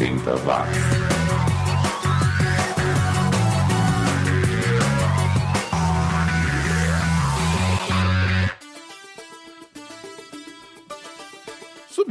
80 watts.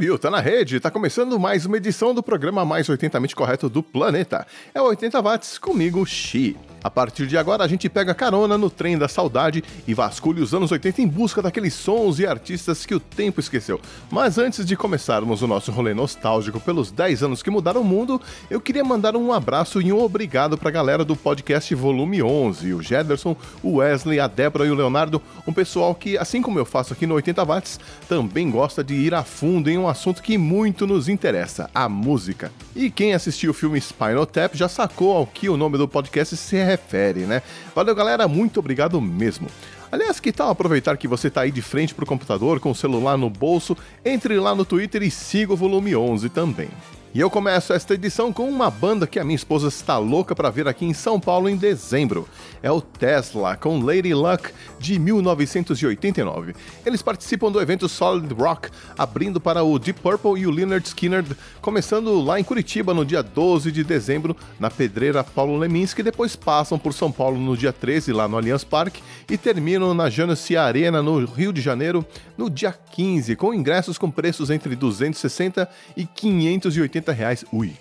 Subiu, tá na rede, tá começando mais uma edição do programa mais 80mente correto do planeta. É o 80 watts comigo, Xi. A partir de agora, a gente pega carona no trem da saudade e vasculha os anos 80 em busca daqueles sons e artistas que o tempo esqueceu. Mas antes de começarmos o nosso rolê nostálgico pelos 10 anos que mudaram o mundo, eu queria mandar um abraço e um obrigado pra galera do podcast Volume 11, o Jederson, o Wesley, a Débora e o Leonardo, um pessoal que, assim como eu faço aqui no 80 Watts, também gosta de ir a fundo em um assunto que muito nos interessa, a música. E quem assistiu o filme Spinal Tap já sacou ao que o nome do podcast se refere, né? Valeu, galera, muito obrigado mesmo. Aliás, que tal aproveitar que você está aí de frente para o computador com o celular no bolso, entre lá no Twitter e siga o volume 11 também. E eu começo esta edição com uma banda que a minha esposa está louca para ver aqui em São Paulo em dezembro. É o Tesla, com Lady Luck, de 1989. Eles participam do evento Solid Rock, abrindo para o Deep Purple e o Leonard Skinner, começando lá em Curitiba no dia 12 de dezembro, na Pedreira Paulo Leminski, depois passam por São Paulo no dia 13, lá no Allianz Parque, e terminam na Janussi Arena, no Rio de Janeiro, no dia 15, com ingressos com preços entre 260 e 580 80 reais, ui.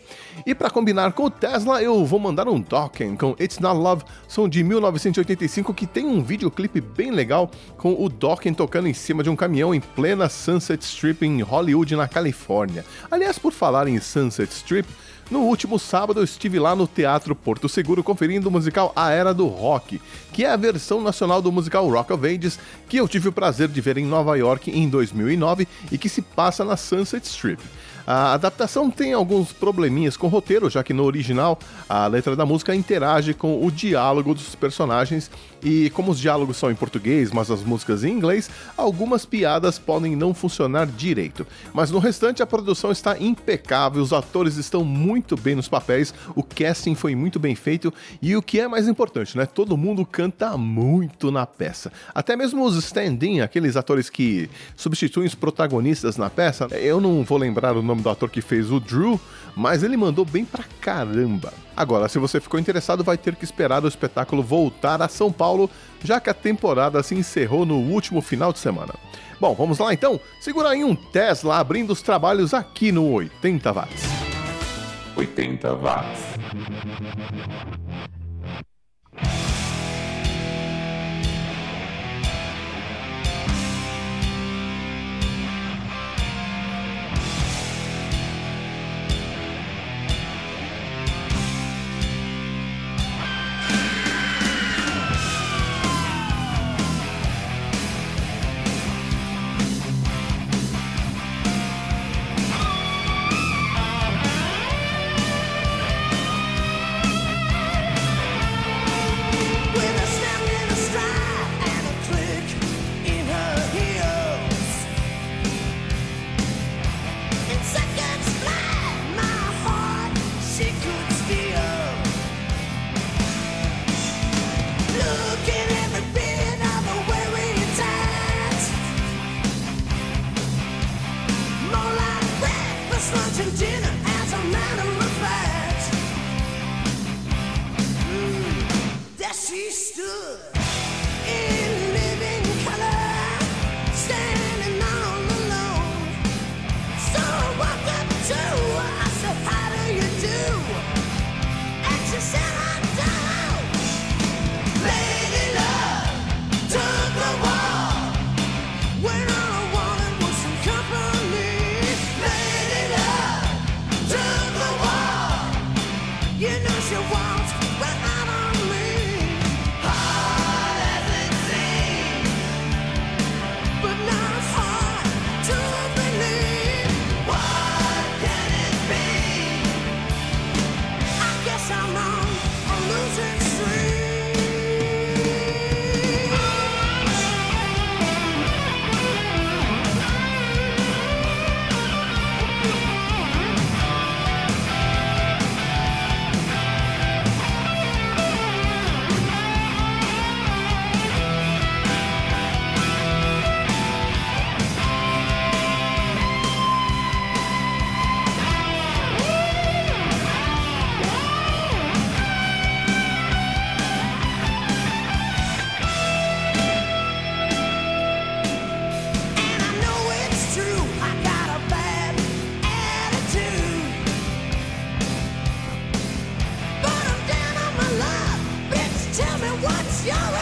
E para combinar com o Tesla, eu vou mandar um Dokken com It's Not Love, som de 1985 que tem um videoclipe bem legal com o Dokken tocando em cima de um caminhão em plena Sunset Strip em Hollywood, na Califórnia. Aliás, por falar em Sunset Strip, no último sábado eu estive lá no Teatro Porto Seguro conferindo o musical A Era do Rock, que é a versão nacional do musical Rock of Ages, que eu tive o prazer de ver em Nova York em 2009 e que se passa na Sunset Strip. A adaptação tem alguns probleminhas com o roteiro, já que no original a letra da música interage com o diálogo dos personagens e como os diálogos são em português, mas as músicas em inglês, algumas piadas podem não funcionar direito. Mas no restante a produção está impecável, os atores estão muito bem nos papéis, o casting foi muito bem feito e o que é mais importante, né? Todo mundo canta muito na peça. Até mesmo os stand-in, aqueles atores que substituem os protagonistas na peça, eu não vou lembrar o nome do ator que fez o Drew, mas ele mandou bem pra caramba. Agora, se você ficou interessado, vai ter que esperar o espetáculo voltar a São Paulo, já que a temporada se encerrou no último final de semana. Bom, vamos lá então? Segura aí um Tesla abrindo os trabalhos aqui no 80 watts. 80 watts. It's your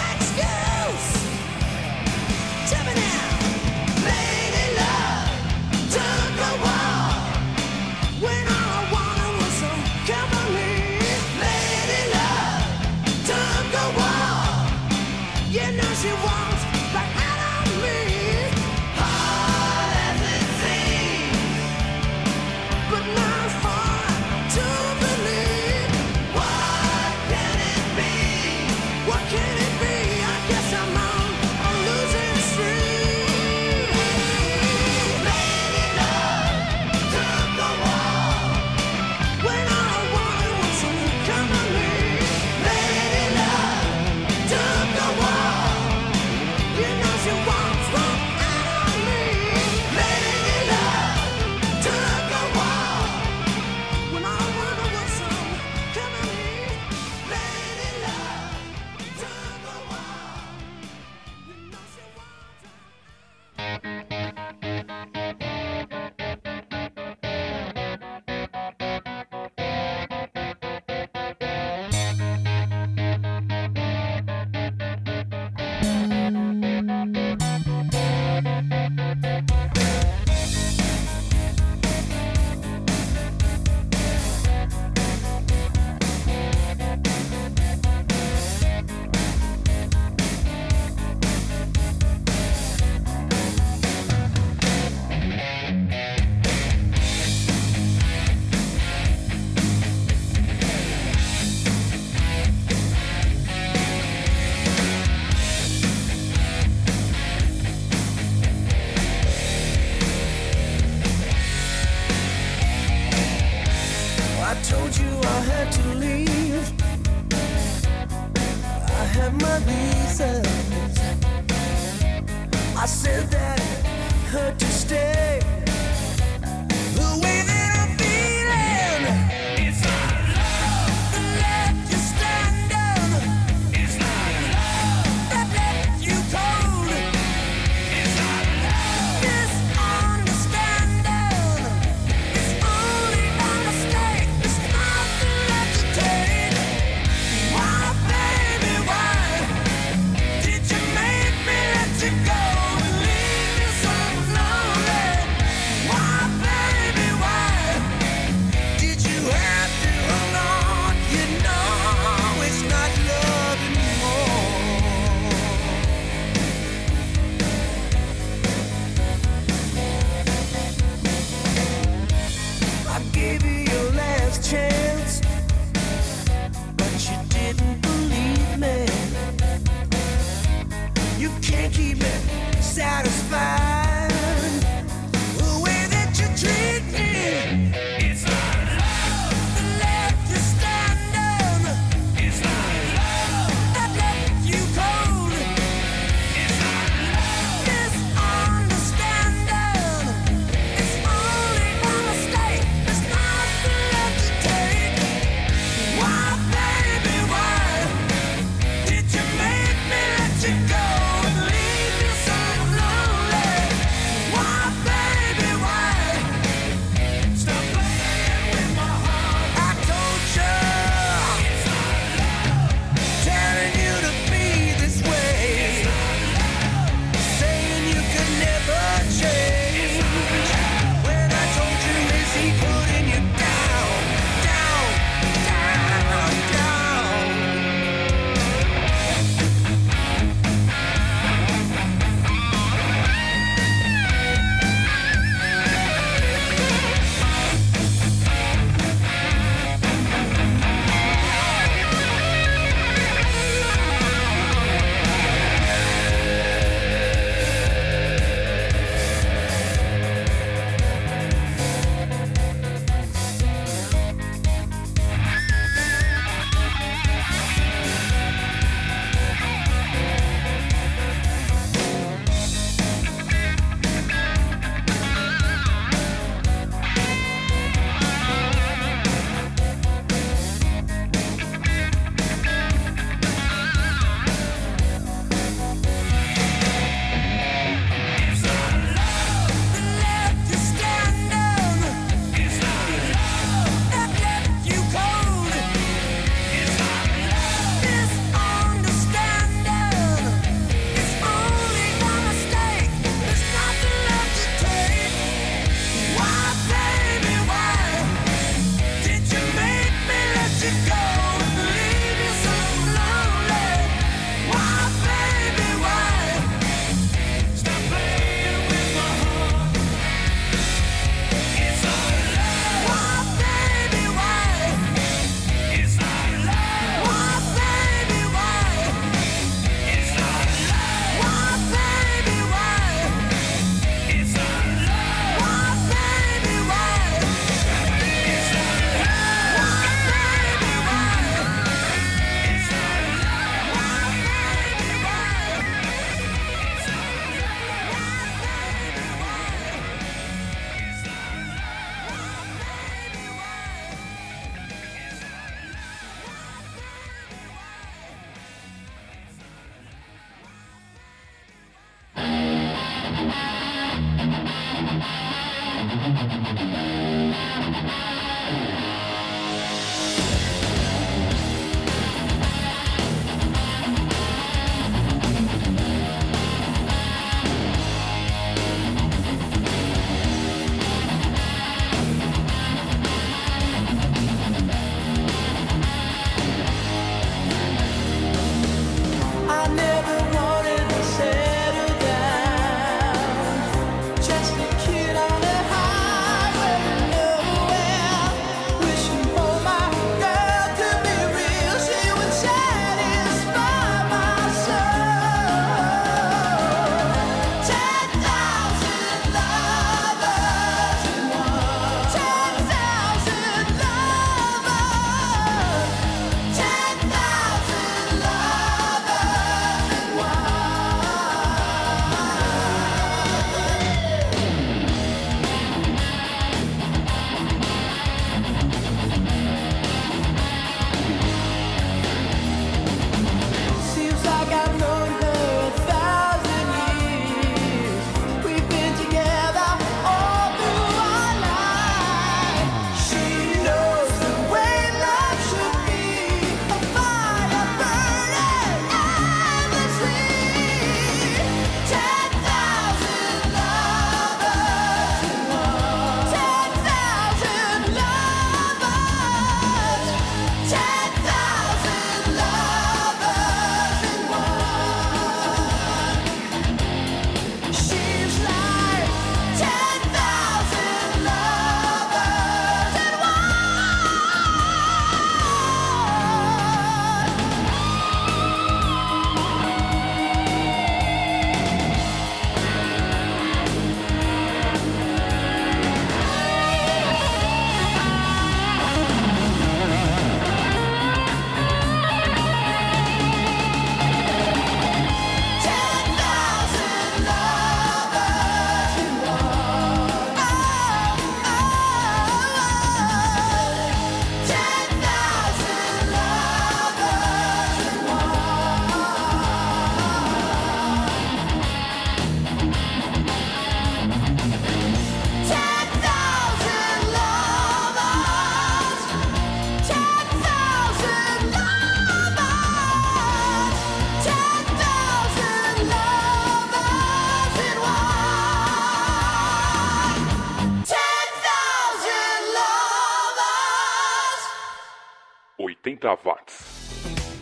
80 watts.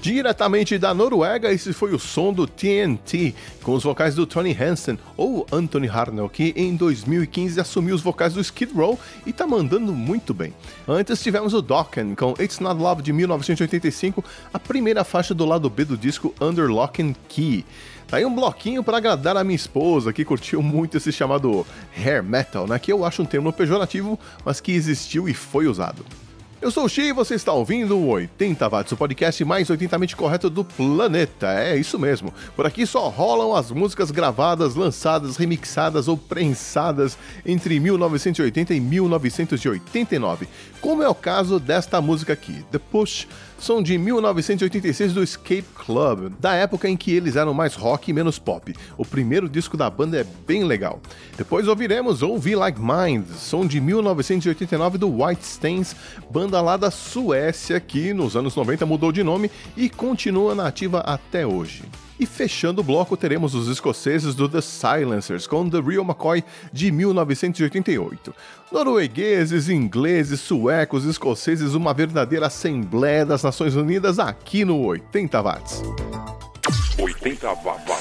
Diretamente da Noruega, esse foi o som do TNT, com os vocais do Tony Hansen, ou Anthony Harnell, que em 2015 assumiu os vocais do Skid Row e tá mandando muito bem. Antes tivemos o Dokken com It's Not Love de 1985, a primeira faixa do lado B do disco Under Lock and Key. Tá aí um bloquinho para agradar a minha esposa, que curtiu muito esse chamado hair metal, né? Que eu acho um termo pejorativo, mas que existiu e foi usado. Eu sou o Xi e você está ouvindo o 80 Watts, o podcast mais 80mente correto do planeta. É isso mesmo. Por aqui só rolam as músicas gravadas, lançadas, remixadas ou prensadas entre 1980 e 1989, como é o caso desta música aqui, The Push, som de 1986 do Escape Club, da época em que eles eram mais rock e menos pop. O primeiro disco da banda é bem legal. Depois ouviremos Ouvi Like Mind, som de 1989 do White Stains, banda lá da Suécia que nos anos 90 mudou de nome e continua na ativa até hoje. E fechando o bloco, teremos os escoceses do The Silencers com The Real McCoy de 1988. Noruegueses, ingleses, suecos, escoceses, uma verdadeira Assembleia das Nações Unidas aqui no 80 Watts. 80 watts.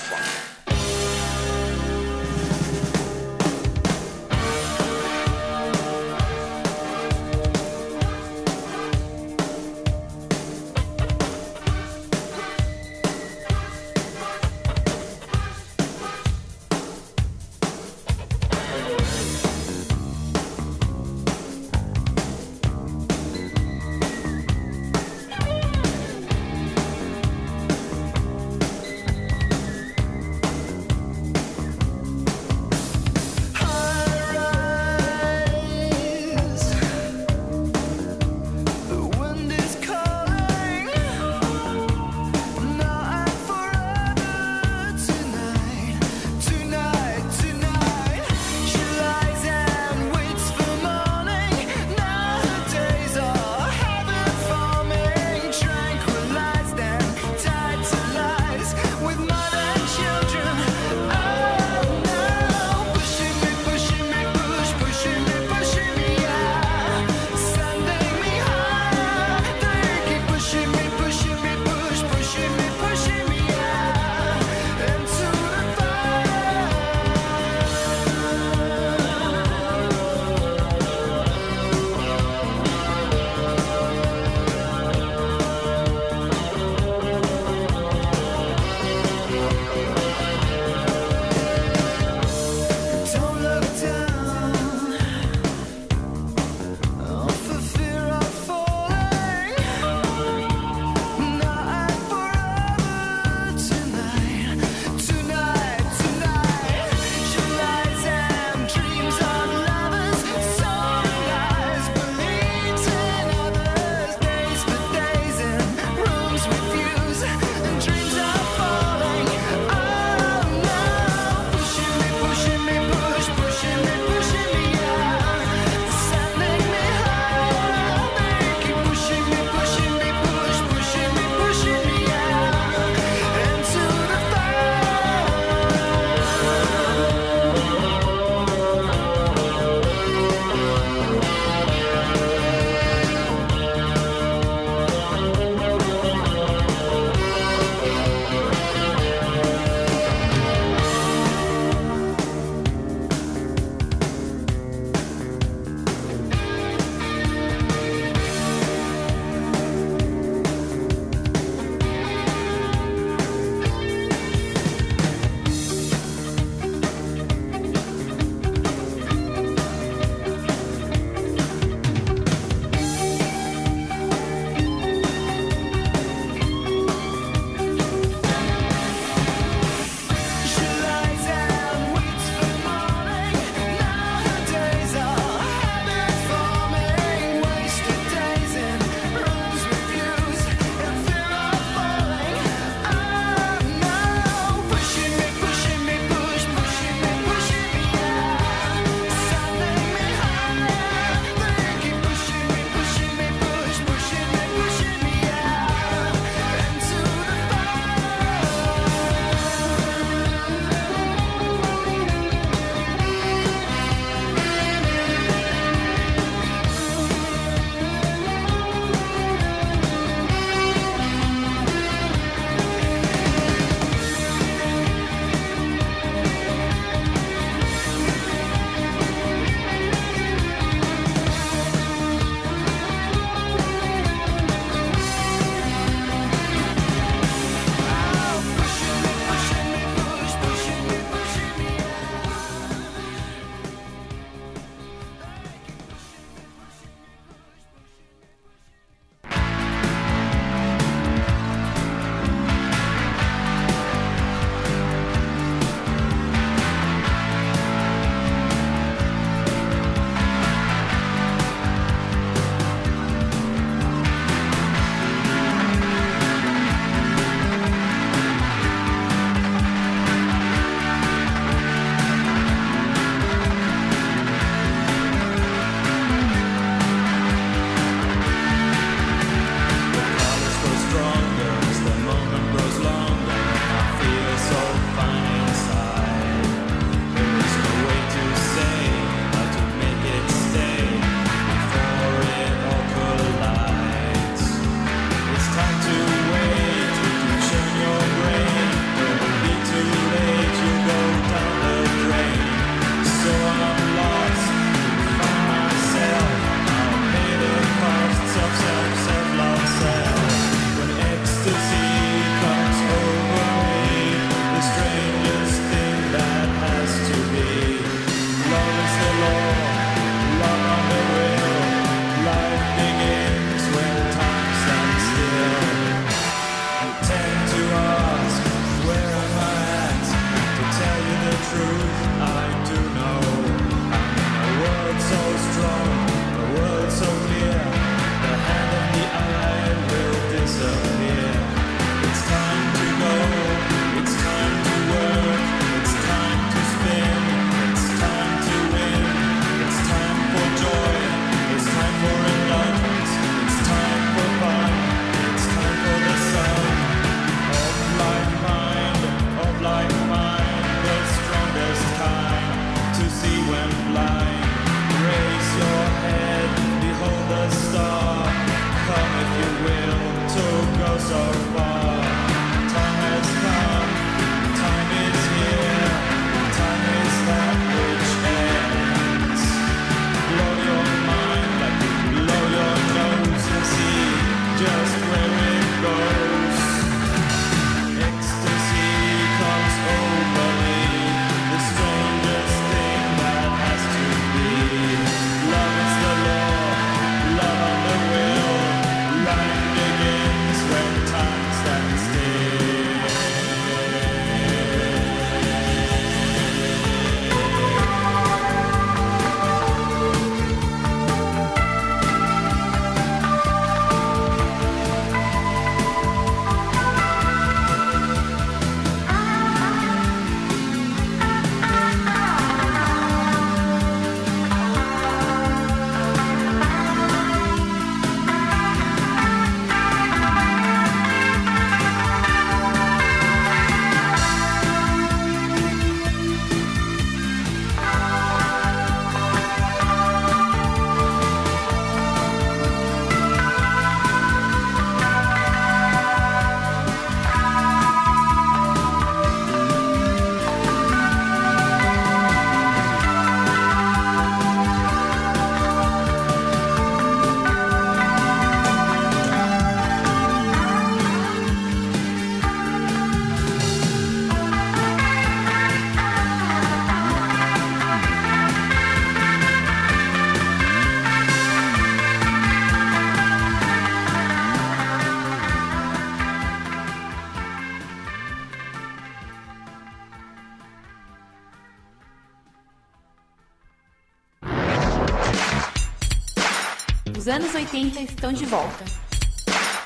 Anos 80 estão de volta.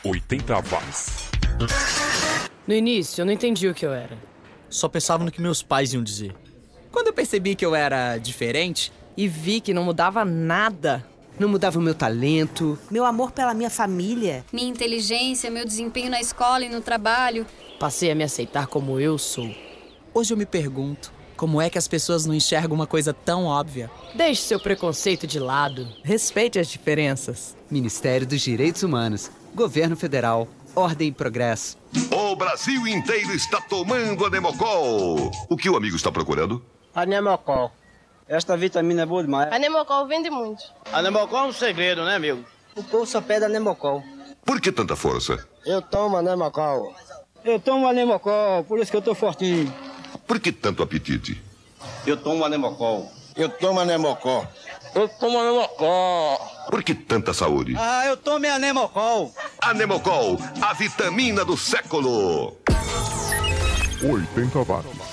80 watts. No início, eu não entendi o que eu era. Só pensava no que meus pais iam dizer. Quando eu percebi que eu era diferente, E vi que não mudava nada. Não mudava o meu talento. Meu amor pela minha família. Minha inteligência, meu desempenho na escola e no trabalho. Passei a me aceitar como eu sou. hoje eu me pergunto como é que as pessoas não enxergam uma coisa tão óbvia. Deixe seu preconceito de lado. Respeite as diferenças. Ministério dos Direitos Humanos. Governo Federal. Ordem e Progresso. O Brasil inteiro está tomando a Nemocol. O que o amigo está procurando? Anemocol. Esta vitamina é boa demais. Anemocol vende muito. Anemocol é um segredo, né, amigo? O povo só pede Anemocol. Por que tanta força? Eu tomo Anemocol. Eu tomo Anemocol, por isso que eu tô fortinho. Por que tanto apetite? Eu tomo Anemocol. Eu tomo Anemocol. Eu tomo Anemocol. Por que tanta saúde? Ah, eu tomo Anemocol. Anemocol, a vitamina do século. 80 watts.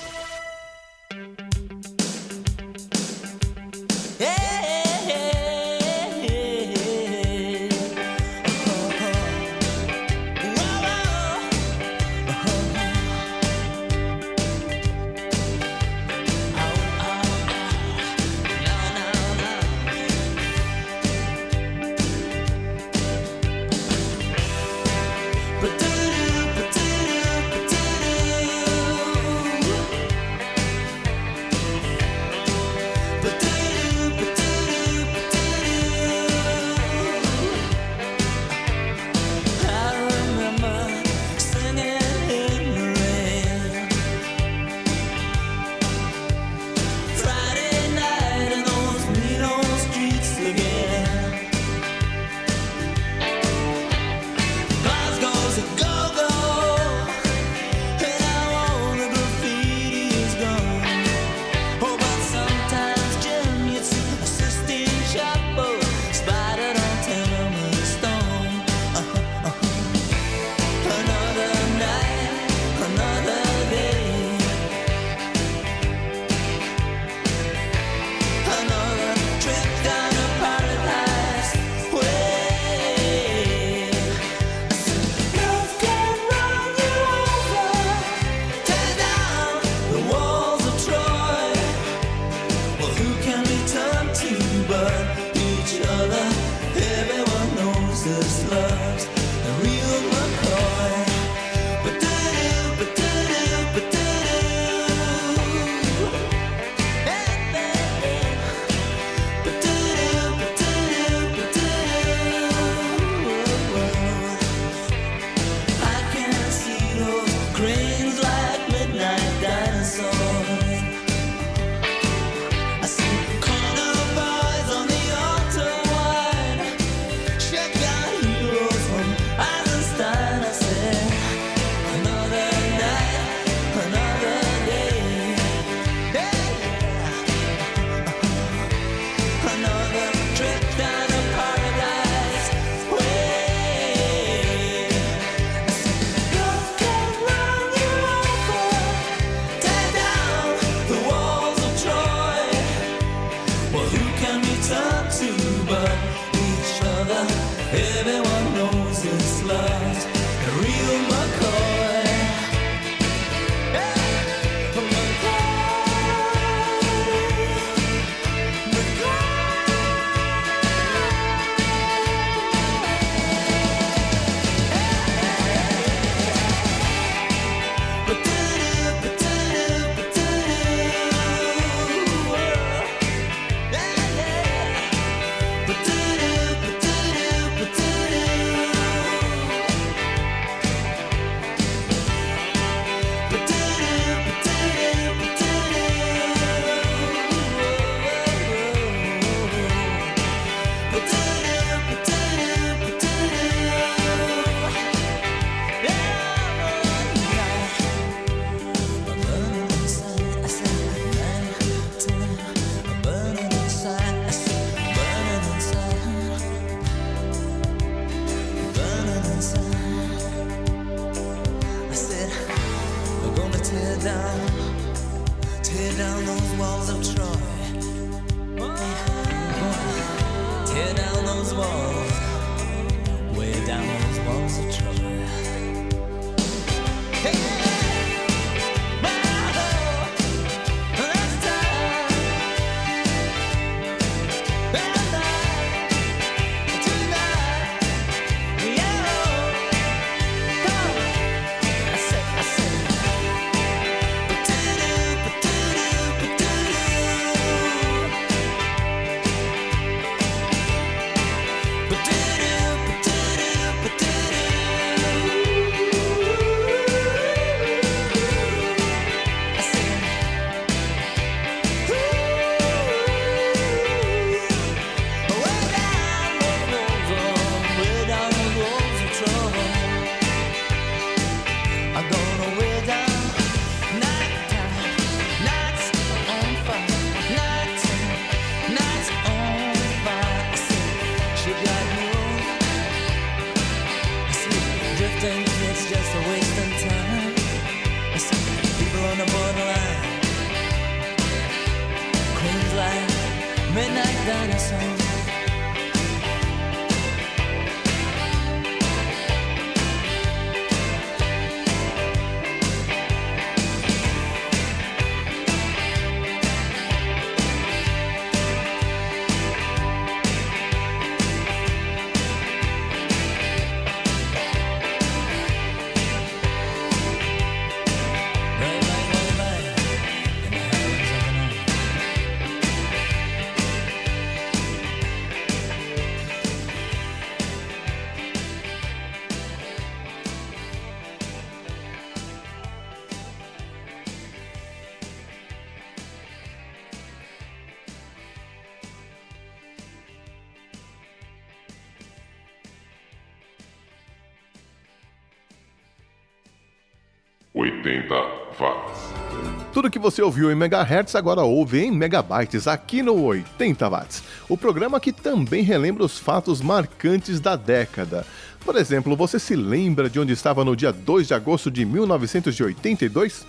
Tudo que você ouviu em megahertz agora ouve em megabytes aqui no 80 watts. O programa que também relembra os fatos marcantes da década. Por exemplo, você se lembra de onde estava no dia 2 de agosto de 1982?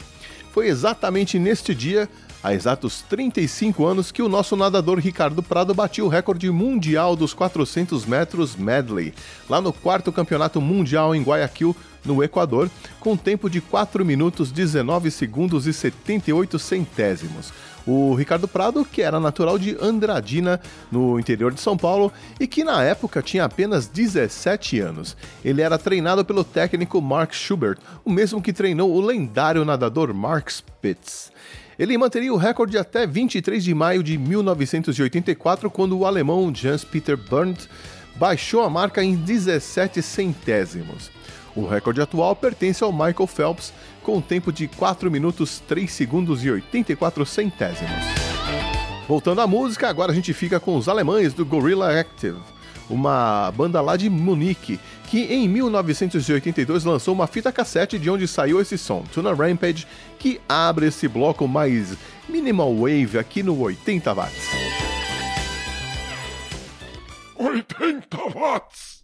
Foi exatamente neste dia, há exatos 35 anos, que o nosso nadador Ricardo Prado bateu o recorde mundial dos 400 metros medley, lá no quarto campeonato mundial em Guayaquil, no Equador, com tempo de 4 minutos 19 segundos e 78 centésimos. O Ricardo Prado, que era natural de Andradina, no interior de São Paulo, e que na época tinha apenas 17 anos. Ele era treinado pelo técnico Mark Schubert, o mesmo que treinou o lendário nadador Mark Spitz. Ele manteria o recorde até 23 de maio de 1984, quando o alemão Jans-Peter Berndt baixou a marca em 17 centésimos. O recorde atual pertence ao Michael Phelps, com um tempo de 4 minutos 3 segundos e 84 centésimos. Voltando à música, agora a gente fica com os alemães do Gorilla Active, uma banda lá de Munique, que em 1982 lançou uma fita cassete de onde saiu esse som, Tuna Rampage, que abre esse bloco mais minimal wave aqui no 80 watts. 80 watts.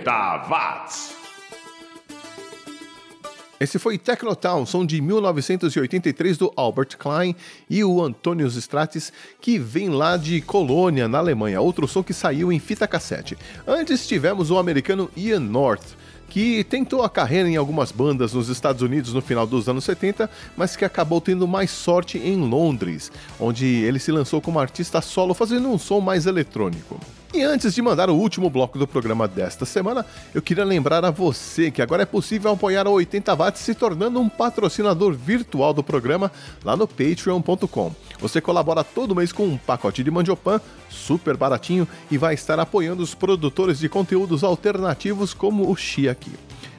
80 watts. Esse foi Technotown, som de 1983 do Albert Klein e o Antonius Stratis, que vem lá de Colônia, na Alemanha, outro som que saiu em fita cassete. Antes tivemos o americano Ian North, que tentou a carreira em algumas bandas nos Estados Unidos no final dos anos 70, mas que acabou tendo mais sorte em Londres, onde ele se lançou como artista solo fazendo um som mais eletrônico. E antes de mandar o último bloco do programa desta semana, eu queria lembrar a você que agora é possível apoiar a 80 watts se tornando um patrocinador virtual do programa lá no patreon.com. Você colabora todo mês com um pacote de mandiopan super baratinho e vai estar apoiando os produtores de conteúdos alternativos como o Xi aqui.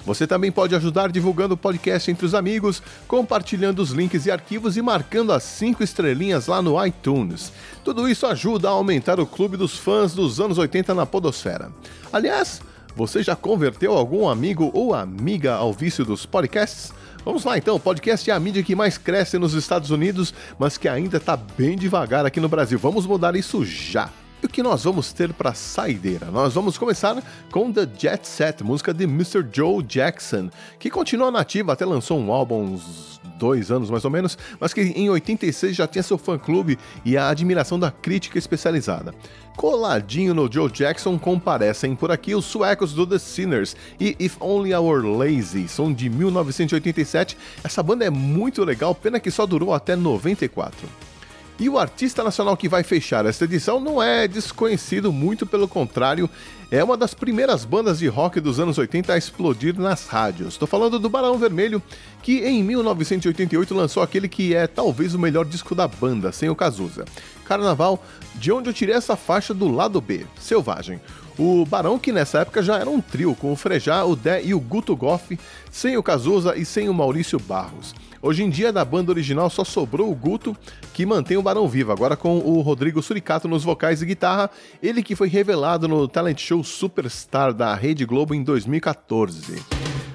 Você também pode ajudar divulgando o podcast entre os amigos, compartilhando os links e arquivos e marcando as 5 estrelinhas lá no iTunes. Tudo isso ajuda a aumentar o clube dos fãs dos anos 80 na Podosfera. Aliás, você já converteu algum amigo ou amiga ao vício dos podcasts? Vamos lá então, o podcast é a mídia que mais cresce nos Estados Unidos, mas que ainda está bem devagar aqui no Brasil. Vamos mudar isso já. O que nós vamos ter para saideira? Nós vamos começar com The Jet Set, música de Mr. Joe Jackson, que continua nativa, até lançou um álbum uns dois anos mais ou menos, mas que em 86 já tinha seu fã-clube e a admiração da crítica especializada. Coladinho no Joe Jackson comparecem por aqui os suecos do The Sinners e If Only I Were Lazy, são de 1987. Essa banda é muito legal, pena que só durou até 94. E o artista nacional que vai fechar esta edição não é desconhecido, muito pelo contrário, é uma das primeiras bandas de rock dos anos 80 a explodir nas rádios. Estou falando do Barão Vermelho, que em 1988 lançou aquele que é talvez o melhor disco da banda, sem o Cazuza. Carnaval, de onde eu tirei essa faixa do lado B, Selvagem. O Barão, que nessa época já era um trio, com o Frejá, o Dé e o Guto Goff, sem o Cazuza e sem o Maurício Barros. Hoje em dia, da banda original só sobrou o Guto, que mantém o Barão vivo, agora com o Rodrigo Suricato nos vocais e guitarra, ele que foi revelado no talent show Superstar da Rede Globo em 2014.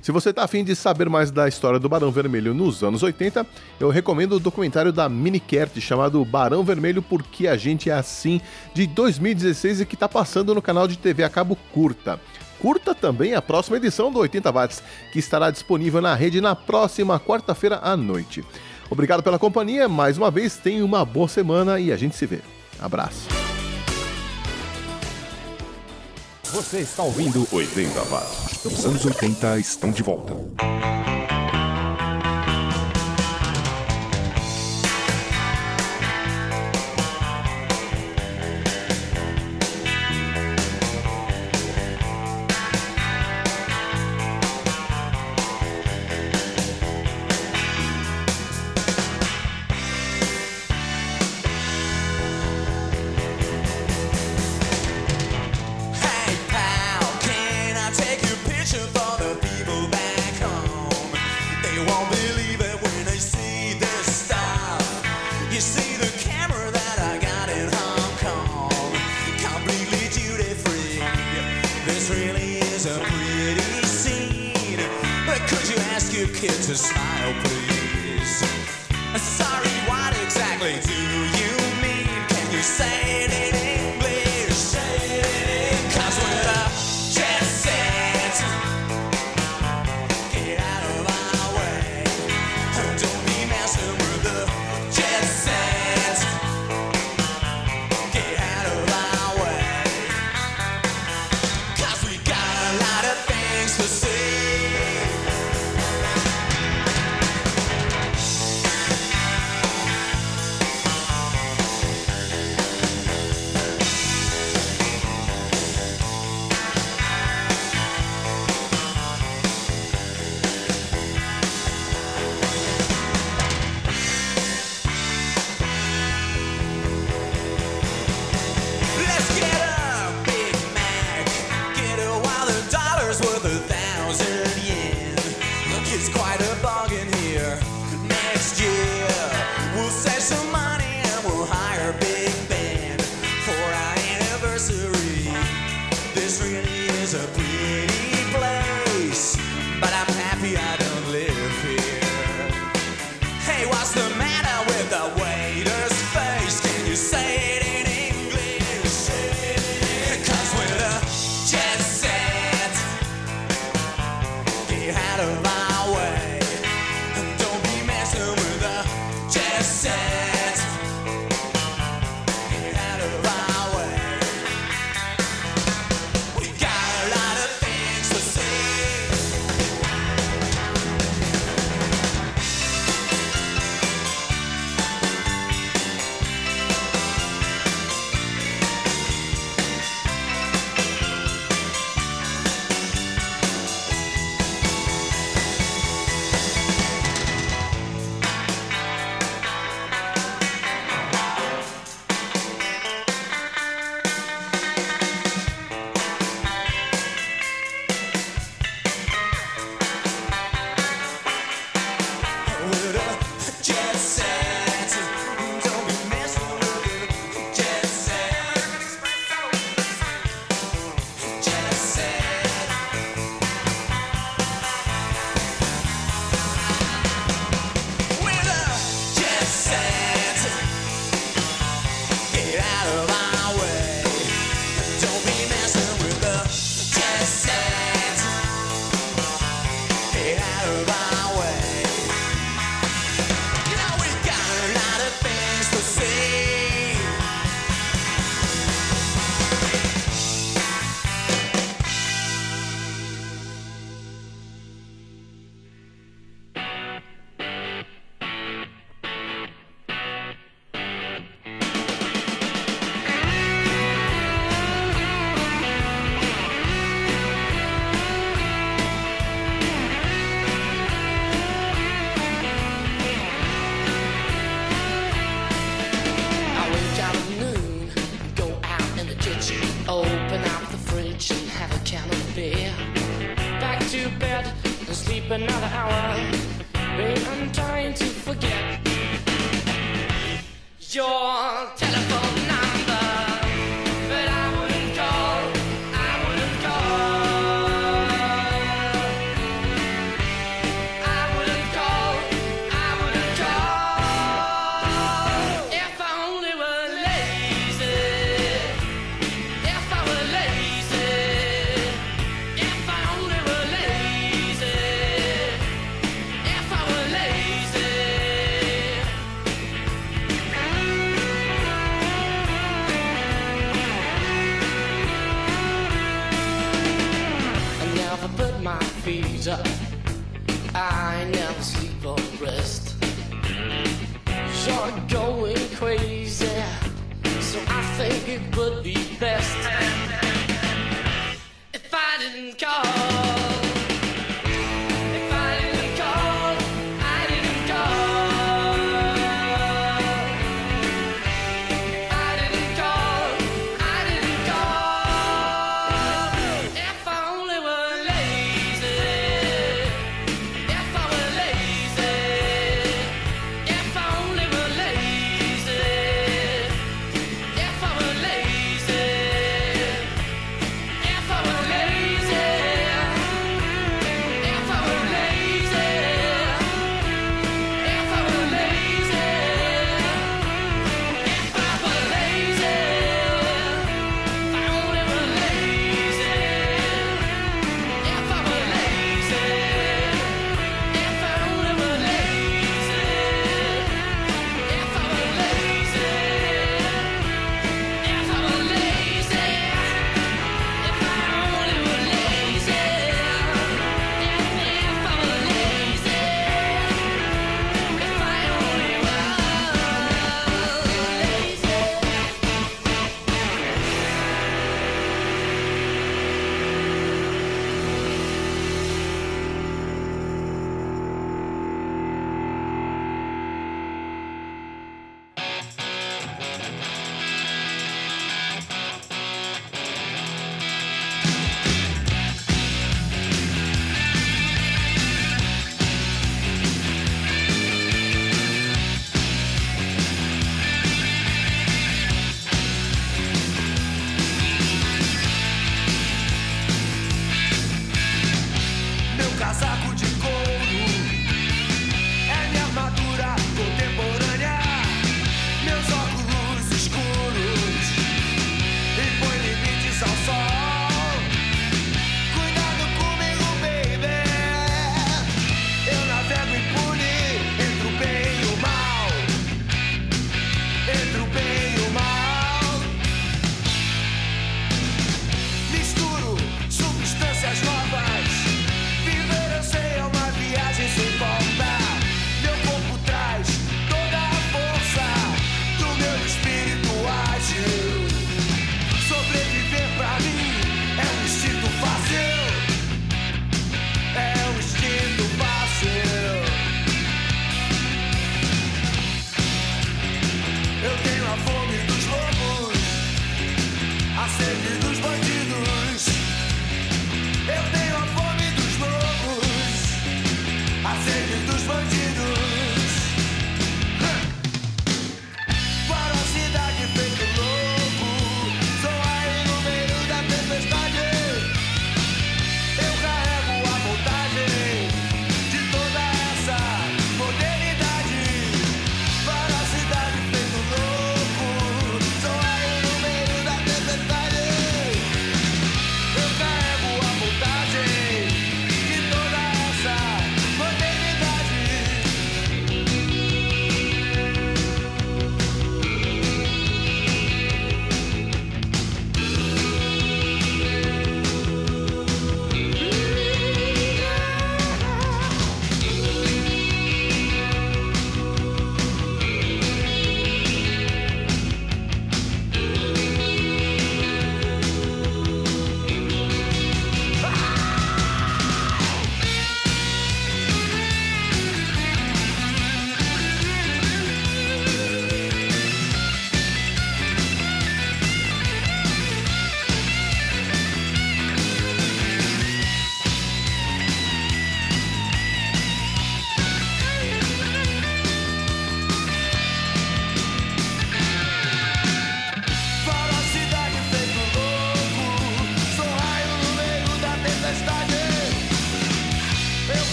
Se você tá afim de saber mais da história do Barão Vermelho nos anos 80, eu recomendo o documentário da Minicert chamado Barão Vermelho Porque a Gente é Assim, de 2016 e que tá passando no canal de TV a cabo Curta. Curta também a próxima edição do 80 Watts, que estará disponível na rede na próxima quarta-feira à noite. Obrigado pela companhia, mais uma vez, tenha uma boa semana e a gente se vê. Abraço. Você está ouvindo 80 Watts. Os anos 80 estão de volta.